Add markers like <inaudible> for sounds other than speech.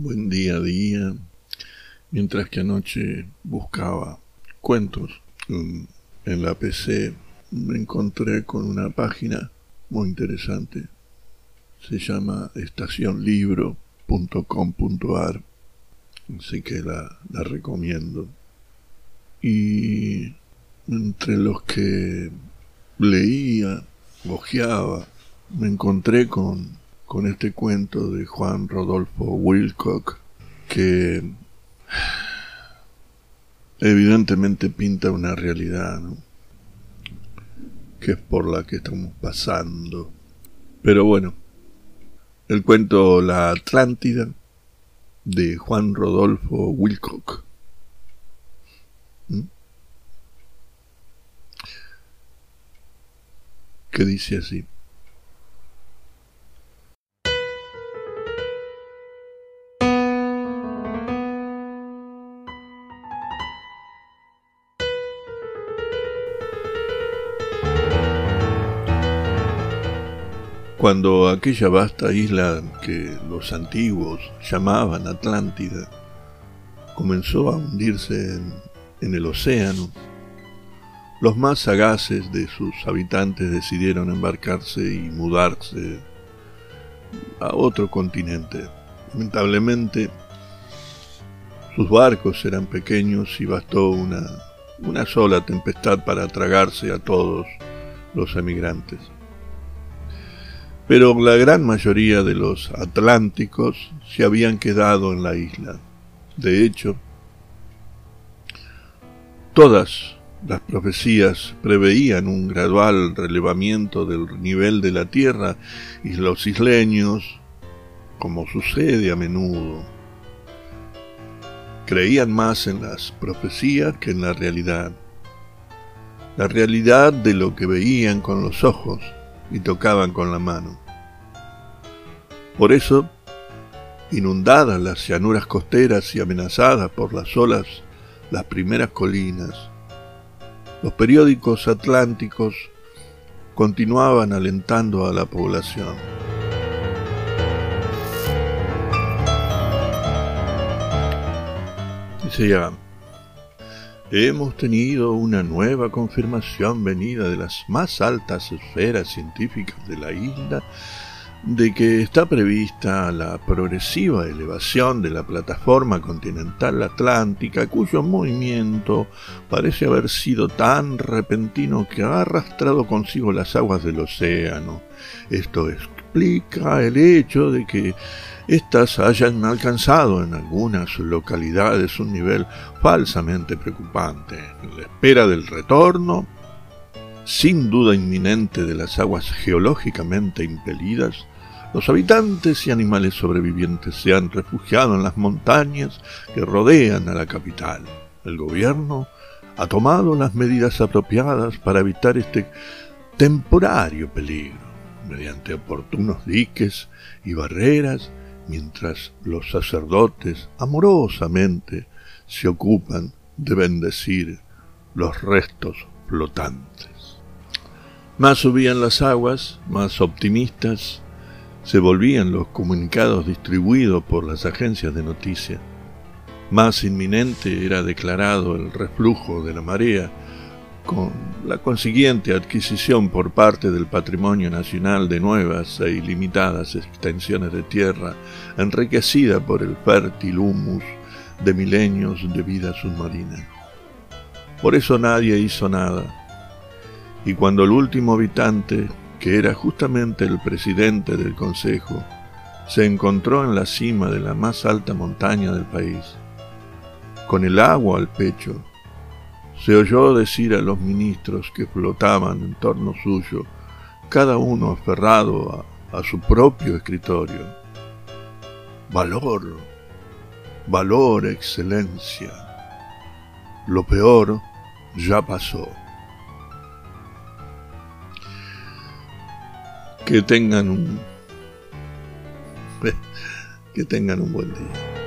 buen día a día, mientras que anoche buscaba cuentos en, la PC, me encontré con una página muy interesante. Se llama estacionlibro.com.ar, así que la, recomiendo. Y entre los que leía, ojeaba, me encontré con con este cuento de Juan Rodolfo Wilcock que evidentemente pinta una realidad que es por la que estamos pasando. Pero bueno, el cuento La Atlántida de Juan Rodolfo Wilcock. ¿Mm? que dice así. Cuando aquella vasta isla que los antiguos llamaban Atlántida comenzó a hundirse en, el océano, los más sagaces de sus habitantes decidieron embarcarse y mudarse a otro continente. Lamentablemente, sus barcos eran pequeños y bastó una, una sola tempestad para tragarse a todos los emigrantes pero la gran mayoría de los atlánticos se habían quedado en la isla. De hecho, todas las profecías preveían un gradual relevamiento del nivel de la tierra y los isleños, como sucede a menudo, creían más en las profecías que en la realidad. La realidad de lo que veían con los ojos y tocaban con la mano. Por eso, inundadas las llanuras costeras y amenazadas por las olas, las primeras colinas, los periódicos atlánticos continuaban alentando a la población. Decía, Hemos tenido una nueva confirmación venida de las más altas esferas científicas de la isla de que está prevista la progresiva elevación de la plataforma continental atlántica, cuyo movimiento parece haber sido tan repentino que ha arrastrado consigo las aguas del océano. Esto explica el hecho de que éstas hayan alcanzado en algunas localidades un nivel falsamente preocupante. En la espera del retorno, sin duda inminente de las aguas geológicamente impelidas, los habitantes y animales sobrevivientes se han refugiado en las montañas que rodean a la capital. El gobierno ha tomado las medidas apropiadas para evitar este temporario peligro, mediante oportunos diques y barreras mientras los sacerdotes amorosamente se ocupan de bendecir los restos flotantes. Más subían las aguas, más optimistas se volvían los comunicados distribuidos por las agencias de noticias. Más inminente era declarado el reflujo de la marea, con la consiguiente adquisición por parte del patrimonio nacional de nuevas e ilimitadas extensiones de tierra, enriquecida por el fértil humus de milenios de vida submarina. Por eso nadie hizo nada, y cuando el último habitante, que era justamente el presidente del Consejo, se encontró en la cima de la más alta montaña del país, con el agua al pecho, se oyó decir a los ministros que flotaban en torno suyo, cada uno aferrado a, su propio escritorio. Valor, valor, excelencia. Lo peor ya pasó. Que tengan un <laughs> que tengan un buen día.